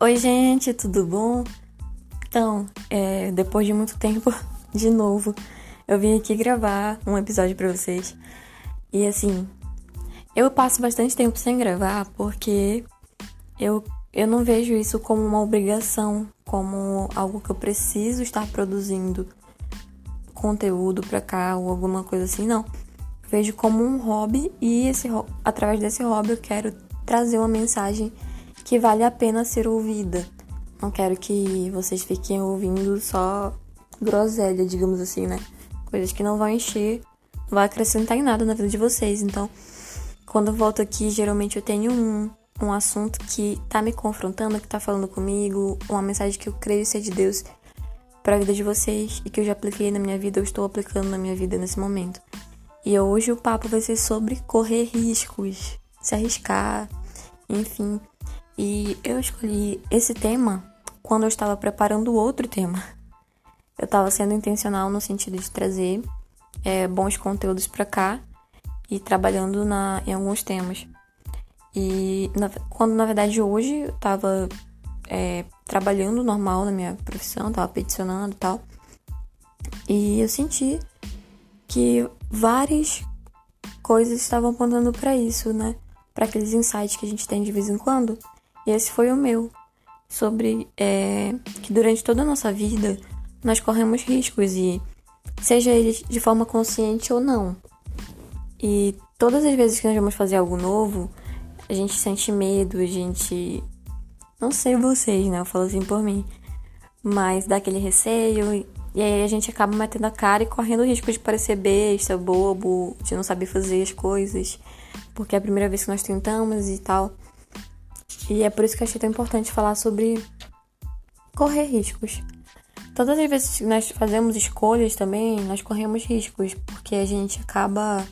Oi, gente, tudo bom? Então, é, depois de muito tempo, de novo, eu vim aqui gravar um episódio para vocês. E assim, eu passo bastante tempo sem gravar porque eu, eu não vejo isso como uma obrigação, como algo que eu preciso estar produzindo conteúdo pra cá ou alguma coisa assim, não. vejo como um hobby e esse, através desse hobby eu quero trazer uma mensagem que vale a pena ser ouvida. Não quero que vocês fiquem ouvindo só groselha, digamos assim, né? Coisas que não vão encher, não vai acrescentar em nada na vida de vocês. Então, quando eu volto aqui, geralmente eu tenho um, um assunto que tá me confrontando, que tá falando comigo, uma mensagem que eu creio ser de Deus para a vida de vocês e que eu já apliquei na minha vida, eu estou aplicando na minha vida nesse momento. E hoje o papo vai ser sobre correr riscos, se arriscar, enfim. E eu escolhi esse tema quando eu estava preparando outro tema. Eu estava sendo intencional no sentido de trazer é, bons conteúdos para cá e trabalhando na, em alguns temas. E na, quando na verdade hoje eu estava é, trabalhando normal na minha profissão, estava peticionando e tal. E eu senti que várias coisas estavam apontando para isso, né? Para aqueles insights que a gente tem de vez em quando. E esse foi o meu, sobre é, que durante toda a nossa vida nós corremos riscos e seja eles de forma consciente ou não. E todas as vezes que nós vamos fazer algo novo, a gente sente medo, a gente. Não sei vocês, né? Eu falo assim por mim. Mas dá aquele receio e aí a gente acaba metendo a cara e correndo o risco de parecer besta, bobo, de não saber fazer as coisas, porque é a primeira vez que nós tentamos e tal. E é por isso que achei tão importante falar sobre correr riscos. Todas as vezes que nós fazemos escolhas também, nós corremos riscos, porque a gente acaba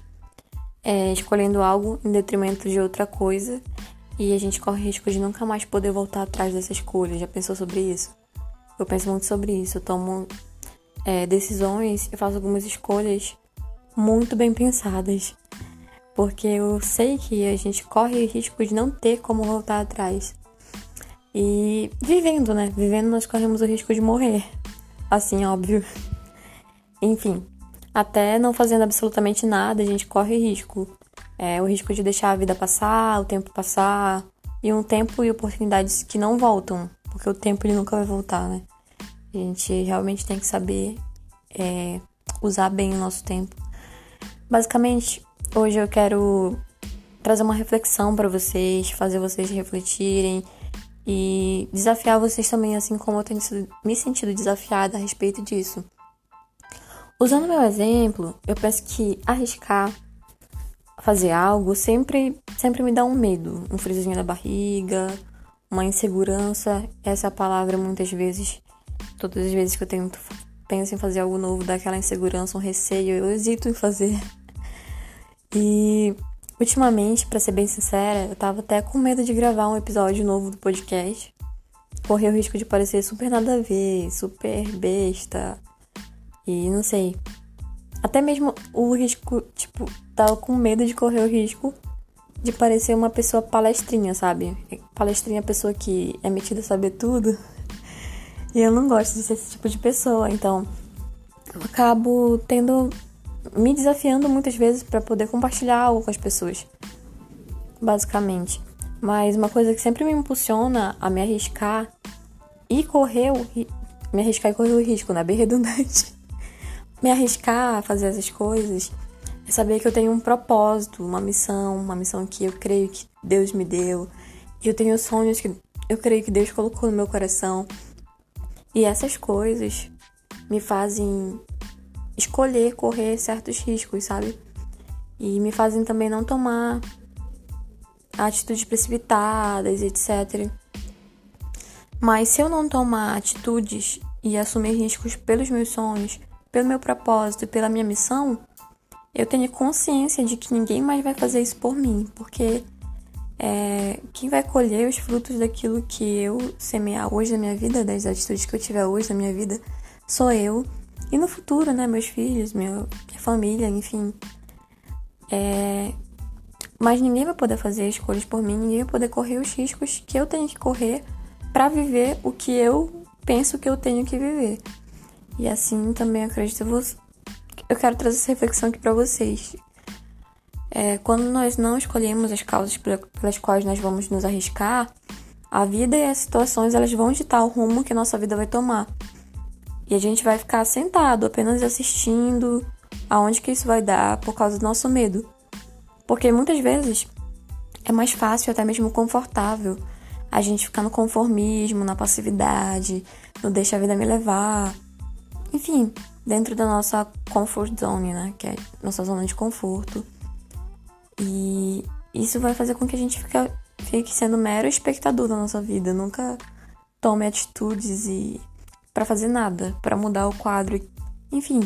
é, escolhendo algo em detrimento de outra coisa e a gente corre risco de nunca mais poder voltar atrás dessa escolha. Já pensou sobre isso? Eu penso muito sobre isso. Eu tomo é, decisões, eu faço algumas escolhas muito bem pensadas porque eu sei que a gente corre o risco de não ter como voltar atrás. E vivendo, né? Vivendo, nós corremos o risco de morrer. Assim, óbvio. Enfim, até não fazendo absolutamente nada, a gente corre risco. É, o risco de deixar a vida passar, o tempo passar, e um tempo e oportunidades que não voltam, porque o tempo ele nunca vai voltar, né? A gente realmente tem que saber é, usar bem o nosso tempo. Basicamente, Hoje eu quero trazer uma reflexão para vocês, fazer vocês refletirem e desafiar vocês também, assim como eu tenho me sentido desafiada a respeito disso. Usando meu exemplo, eu penso que arriscar fazer algo sempre, sempre me dá um medo, um friozinho na barriga, uma insegurança. Essa é palavra muitas vezes, todas as vezes que eu tento penso em fazer algo novo, dá aquela insegurança, um receio, eu hesito em fazer. E ultimamente, para ser bem sincera, eu tava até com medo de gravar um episódio novo do podcast. Correr o risco de parecer super nada a ver, super besta. E não sei. Até mesmo o risco, tipo, tava com medo de correr o risco de parecer uma pessoa palestrinha, sabe? Palestrinha é a pessoa que é metida a saber tudo. E eu não gosto de ser esse tipo de pessoa, então eu acabo tendo me desafiando muitas vezes para poder compartilhar algo com as pessoas, basicamente. Mas uma coisa que sempre me impulsiona a me arriscar e correr o me arriscar e correr o risco, né? Bem redundante. me arriscar a fazer essas coisas é saber que eu tenho um propósito, uma missão, uma missão que eu creio que Deus me deu. Eu tenho sonhos que eu creio que Deus colocou no meu coração. E essas coisas me fazem escolher correr certos riscos, sabe? E me fazem também não tomar atitudes precipitadas, etc. Mas se eu não tomar atitudes e assumir riscos pelos meus sonhos, pelo meu propósito e pela minha missão, eu tenho consciência de que ninguém mais vai fazer isso por mim, porque é, quem vai colher os frutos daquilo que eu semear hoje na minha vida, das atitudes que eu tiver hoje na minha vida, sou eu e no futuro, né, meus filhos, meu, minha família, enfim. É... Mas ninguém vai poder fazer escolhas por mim, ninguém vai poder correr os riscos que eu tenho que correr para viver o que eu penso que eu tenho que viver. E assim também acredito eu quero trazer essa reflexão aqui para vocês. É, quando nós não escolhemos as causas pelas quais nós vamos nos arriscar, a vida e as situações elas vão ditar o rumo que a nossa vida vai tomar. E a gente vai ficar sentado, apenas assistindo aonde que isso vai dar por causa do nosso medo. Porque muitas vezes é mais fácil, até mesmo confortável, a gente ficar no conformismo, na passividade, no deixa a vida me levar. Enfim, dentro da nossa comfort zone, né? Que é nossa zona de conforto. E isso vai fazer com que a gente fique, fique sendo mero espectador da nossa vida, nunca tome atitudes e para fazer nada, para mudar o quadro, enfim,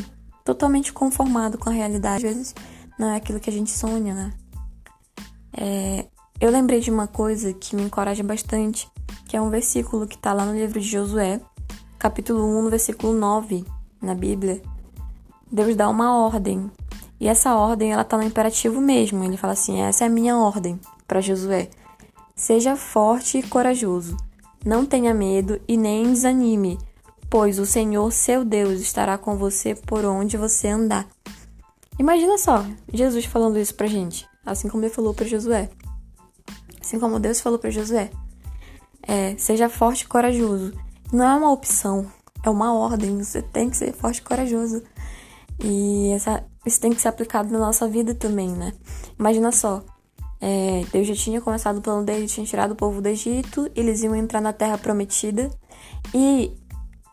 totalmente conformado com a realidade. Às vezes não é aquilo que a gente sonha, né? É, eu lembrei de uma coisa que me encoraja bastante, que é um versículo que está lá no livro de Josué, capítulo 1, no versículo 9, na Bíblia. Deus dá uma ordem. E essa ordem, ela tá no imperativo mesmo. Ele fala assim: "Essa é a minha ordem para Josué. Seja forte e corajoso. Não tenha medo e nem desanime, pois o Senhor, seu Deus, estará com você por onde você andar. Imagina só, Jesus falando isso pra gente, assim como ele falou para Josué. Assim como Deus falou para Josué. É, seja forte e corajoso. Não é uma opção, é uma ordem. Você tem que ser forte e corajoso. E essa, isso tem que ser aplicado na nossa vida também, né? Imagina só, é, Deus já tinha começado o plano dele, tinha tirado o povo do Egito, eles iam entrar na Terra Prometida e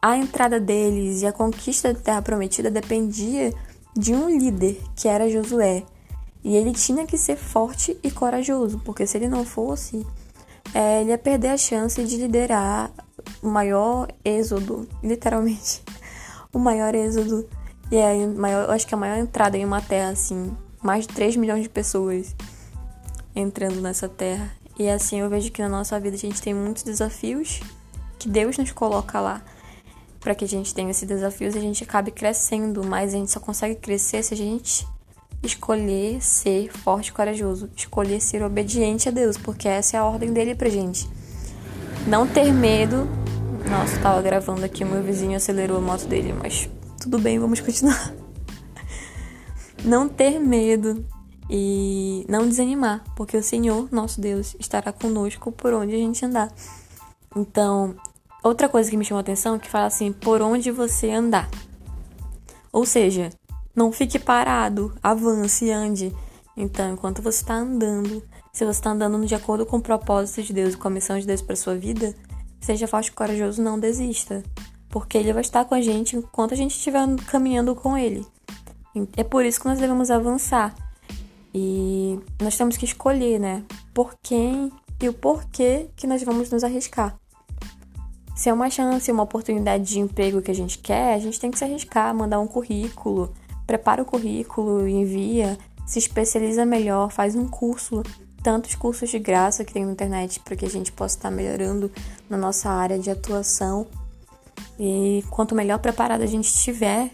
a entrada deles e a conquista da Terra Prometida dependia de um líder, que era Josué. E ele tinha que ser forte e corajoso, porque se ele não fosse, é, ele ia perder a chance de liderar o maior êxodo, literalmente, o maior êxodo. E é maior, eu acho que a maior entrada em uma terra, assim, mais de 3 milhões de pessoas entrando nessa terra. E assim eu vejo que na nossa vida a gente tem muitos desafios que Deus nos coloca lá para que a gente tenha esses desafios e a gente acabe crescendo, mas a gente só consegue crescer se a gente escolher ser forte e corajoso, escolher ser obediente a Deus, porque essa é a ordem dele pra gente. Não ter medo. Nossa, tava gravando aqui, meu vizinho acelerou a moto dele, mas tudo bem, vamos continuar. Não ter medo e não desanimar, porque o Senhor, nosso Deus, estará conosco por onde a gente andar. Então, Outra coisa que me chamou a atenção é que fala assim, por onde você andar. Ou seja, não fique parado, avance, ande. Então, enquanto você está andando, se você está andando de acordo com o propósito de Deus e com a missão de Deus para sua vida, seja forte e corajoso, não desista. Porque Ele vai estar com a gente enquanto a gente estiver caminhando com Ele. É por isso que nós devemos avançar. E nós temos que escolher, né? Por quem e o porquê que nós vamos nos arriscar. Se é uma chance, uma oportunidade de emprego que a gente quer, a gente tem que se arriscar, mandar um currículo, prepara o currículo, envia, se especializa melhor, faz um curso, tantos cursos de graça que tem na internet para que a gente possa estar melhorando na nossa área de atuação. E quanto melhor preparado a gente estiver,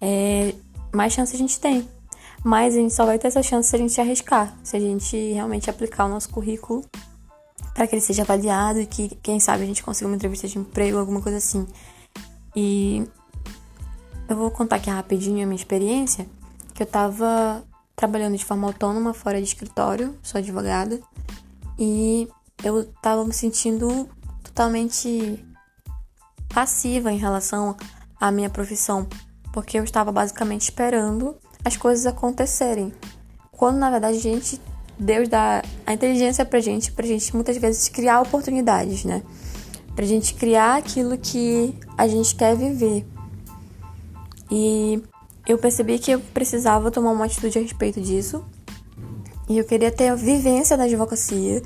é, mais chance a gente tem. Mas a gente só vai ter essa chance se a gente arriscar, se a gente realmente aplicar o nosso currículo para que ele seja avaliado e que, quem sabe, a gente consiga uma entrevista de emprego, alguma coisa assim. E eu vou contar aqui rapidinho a minha experiência, que eu tava trabalhando de forma autônoma fora de escritório, sou advogada, e eu tava me sentindo totalmente passiva em relação à minha profissão, porque eu estava basicamente esperando as coisas acontecerem. Quando na verdade a gente Deus dá a inteligência pra gente, pra gente muitas vezes criar oportunidades, né? Pra gente criar aquilo que a gente quer viver. E eu percebi que eu precisava tomar uma atitude a respeito disso. E eu queria ter vivência da advocacia,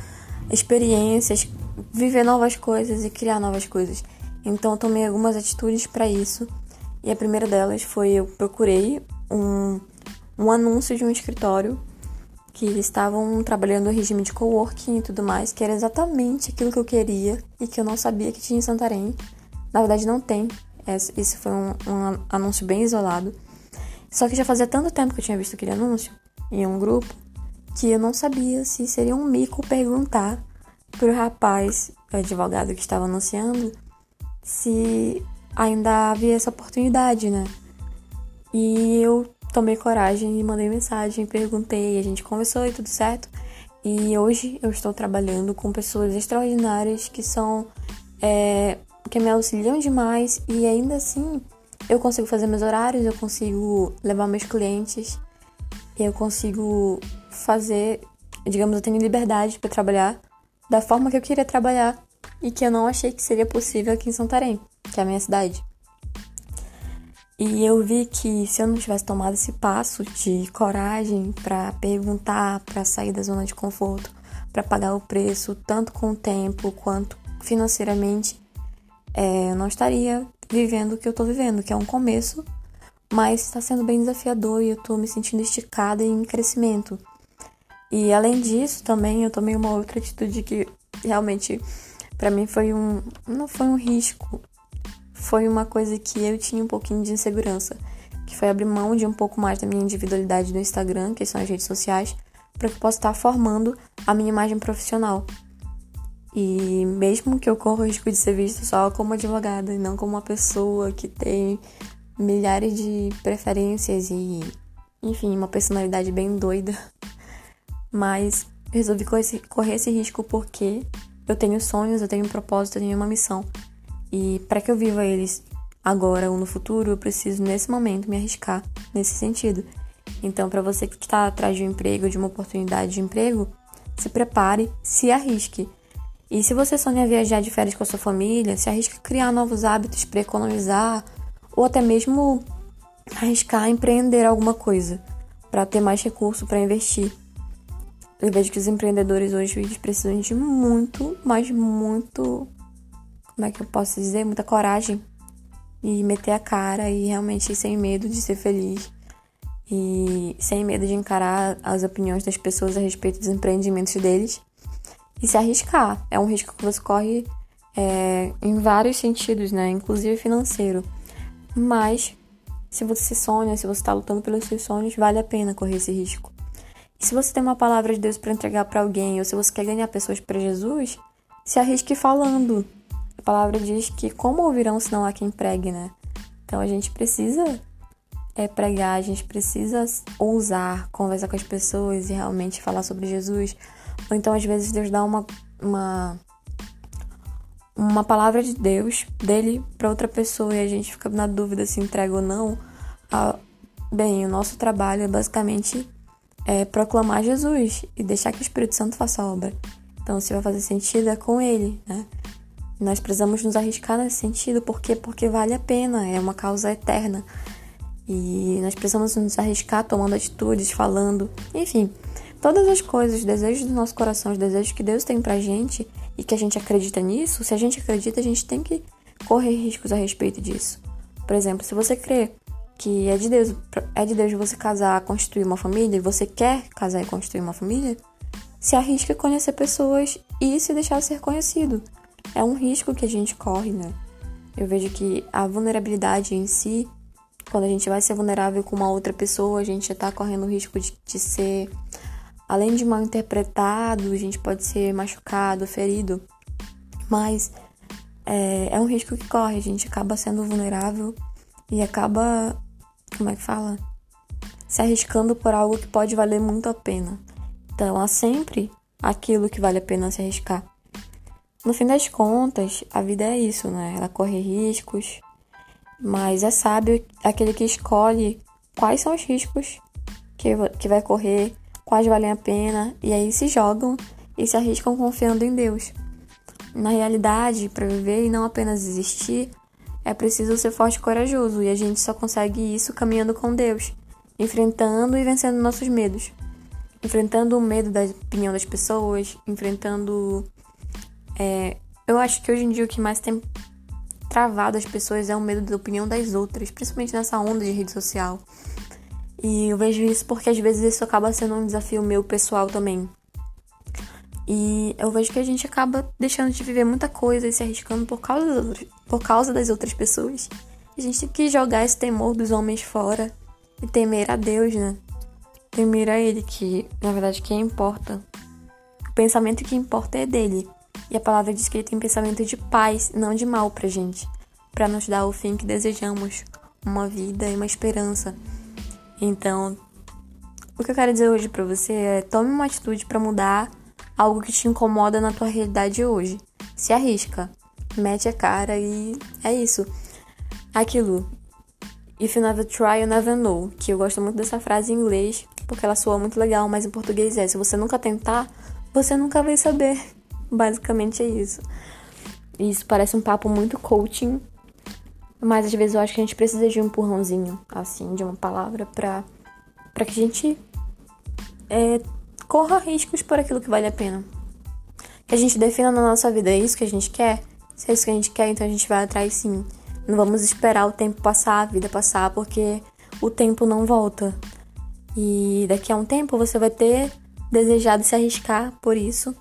experiências, viver novas coisas e criar novas coisas. Então eu tomei algumas atitudes para isso. E a primeira delas foi eu procurei um, um anúncio de um escritório que estavam trabalhando no regime de coworking e tudo mais, que era exatamente aquilo que eu queria e que eu não sabia que tinha em Santarém. Na verdade, não tem. Esse foi um, um anúncio bem isolado. Só que já fazia tanto tempo que eu tinha visto aquele anúncio em um grupo que eu não sabia se seria um mico perguntar pro rapaz, o advogado que estava anunciando, se ainda havia essa oportunidade, né? E eu tomei coragem e mandei mensagem, perguntei, a gente conversou e tudo certo. E hoje eu estou trabalhando com pessoas extraordinárias que são. É, que me auxiliam demais e ainda assim eu consigo fazer meus horários, eu consigo levar meus clientes, eu consigo fazer, digamos, eu tenho liberdade para trabalhar da forma que eu queria trabalhar e que eu não achei que seria possível aqui em Santarém, que é a minha cidade. E eu vi que se eu não tivesse tomado esse passo de coragem para perguntar, para sair da zona de conforto, para pagar o preço, tanto com o tempo quanto financeiramente, é, eu não estaria vivendo o que eu tô vivendo, que é um começo, mas está sendo bem desafiador e eu tô me sentindo esticada e em crescimento. E além disso, também eu tomei uma outra atitude que realmente para mim foi um não foi um risco, foi uma coisa que eu tinha um pouquinho de insegurança, que foi abrir mão de um pouco mais da minha individualidade no Instagram, que são as redes sociais, para que eu possa estar formando a minha imagem profissional. E mesmo que eu corra o risco de ser vista só como advogada e não como uma pessoa que tem milhares de preferências e, enfim, uma personalidade bem doida, mas resolvi correr esse, risco porque eu tenho sonhos, eu tenho um propósito, eu tenho uma missão. E para que eu viva eles agora ou no futuro, eu preciso nesse momento me arriscar nesse sentido. Então, para você que está atrás de um emprego, de uma oportunidade de emprego, se prepare, se arrisque. E se você sonha viajar de férias com a sua família, se arrisque criar novos hábitos para economizar ou até mesmo arriscar empreender alguma coisa para ter mais recurso para investir. Eu vejo que os empreendedores hoje precisam de muito, mas muito como é que eu posso dizer, muita coragem e meter a cara e realmente sem medo de ser feliz e sem medo de encarar as opiniões das pessoas a respeito dos empreendimentos deles e se arriscar. É um risco que você corre é, em vários sentidos, né? Inclusive financeiro. Mas se você sonha, se você está lutando pelos seus sonhos, vale a pena correr esse risco. E se você tem uma palavra de Deus para entregar para alguém, ou se você quer ganhar pessoas para Jesus, se arrisque falando, palavra diz que como ouvirão se não há quem pregue, né? Então a gente precisa é, pregar, a gente precisa ousar conversar com as pessoas e realmente falar sobre Jesus. Ou então às vezes Deus dá uma, uma, uma palavra de Deus dele para outra pessoa e a gente fica na dúvida se entrega ou não. Ah, bem, o nosso trabalho é basicamente é, proclamar Jesus e deixar que o Espírito Santo faça a obra. Então, se vai fazer sentido, é com ele, né? Nós precisamos nos arriscar nesse sentido, porque porque vale a pena, é uma causa eterna. E nós precisamos nos arriscar tomando atitudes, falando, enfim, todas as coisas, os desejos do nosso coração, os desejos que Deus tem pra gente e que a gente acredita nisso, se a gente acredita, a gente tem que correr riscos a respeito disso. Por exemplo, se você crê que é de Deus, é de Deus você casar, construir uma família, e você quer casar e construir uma família, se arrisque a conhecer pessoas e se deixar ser conhecido é um risco que a gente corre, né? Eu vejo que a vulnerabilidade em si, quando a gente vai ser vulnerável com uma outra pessoa, a gente já tá correndo o risco de, de ser, além de mal interpretado, a gente pode ser machucado, ferido. Mas é, é um risco que corre, a gente acaba sendo vulnerável e acaba, como é que fala? Se arriscando por algo que pode valer muito a pena. Então, há sempre aquilo que vale a pena se arriscar. No fim das contas, a vida é isso, né? Ela corre riscos, mas é sábio aquele que escolhe quais são os riscos que, que vai correr, quais valem a pena, e aí se jogam e se arriscam confiando em Deus. Na realidade, para viver e não apenas existir, é preciso ser forte e corajoso, e a gente só consegue isso caminhando com Deus, enfrentando e vencendo nossos medos. Enfrentando o medo da opinião das pessoas, enfrentando é, eu acho que hoje em dia o que mais tem travado as pessoas é o medo da opinião das outras, principalmente nessa onda de rede social. E eu vejo isso porque às vezes isso acaba sendo um desafio meu pessoal também. E eu vejo que a gente acaba deixando de viver muita coisa e se arriscando por causa, das, por causa das outras pessoas. A gente tem que jogar esse temor dos homens fora e temer a Deus, né? Temer a Ele, que na verdade quem importa. O pensamento que importa é dele. E a palavra diz que ele tem pensamento de paz, não de mal pra gente, para nos dar o fim que desejamos, uma vida e uma esperança. Então, o que eu quero dizer hoje para você é: tome uma atitude para mudar algo que te incomoda na tua realidade hoje. Se arrisca, mete a cara e é isso. Aquilo. If you never try, you never know. Que eu gosto muito dessa frase em inglês, porque ela soa muito legal, mas em português é: se você nunca tentar, você nunca vai saber. Basicamente é isso. Isso parece um papo muito coaching, mas às vezes eu acho que a gente precisa de um empurrãozinho, assim, de uma palavra pra, pra que a gente é, corra riscos por aquilo que vale a pena. Que a gente defina na nossa vida, é isso que a gente quer? Se é isso que a gente quer, então a gente vai atrás sim. Não vamos esperar o tempo passar, a vida passar, porque o tempo não volta. E daqui a um tempo você vai ter desejado se arriscar por isso.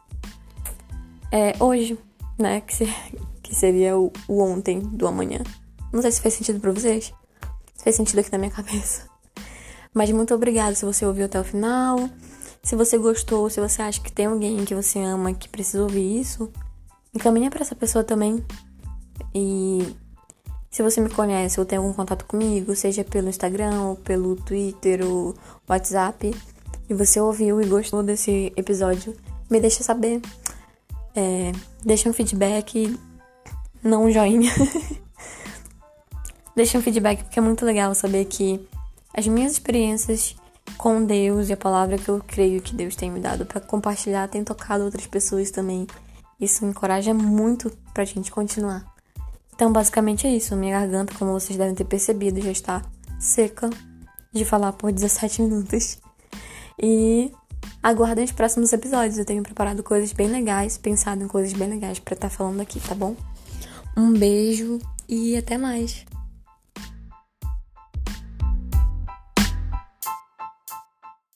É, hoje, né? Que, se, que seria o, o, ontem do amanhã. Não sei se fez sentido pra vocês. Se fez sentido aqui na minha cabeça. Mas muito obrigada se você ouviu até o final. Se você gostou, se você acha que tem alguém que você ama que precisa ouvir isso, encaminha para essa pessoa também. E se você me conhece ou tem algum contato comigo, seja pelo Instagram, ou pelo Twitter, ou WhatsApp, e você ouviu e gostou desse episódio, me deixa saber. É, deixa um feedback, não um joinha. deixa um feedback porque é muito legal saber que as minhas experiências com Deus e a palavra que eu creio que Deus tem me dado para compartilhar tem tocado outras pessoas também. Isso encoraja muito pra gente continuar. Então, basicamente é isso. Minha garganta, como vocês devem ter percebido, já está seca de falar por 17 minutos. E aguardem os próximos episódios. Eu tenho preparado coisas bem legais, pensado em coisas bem legais para estar tá falando aqui, tá bom? Um beijo e até mais.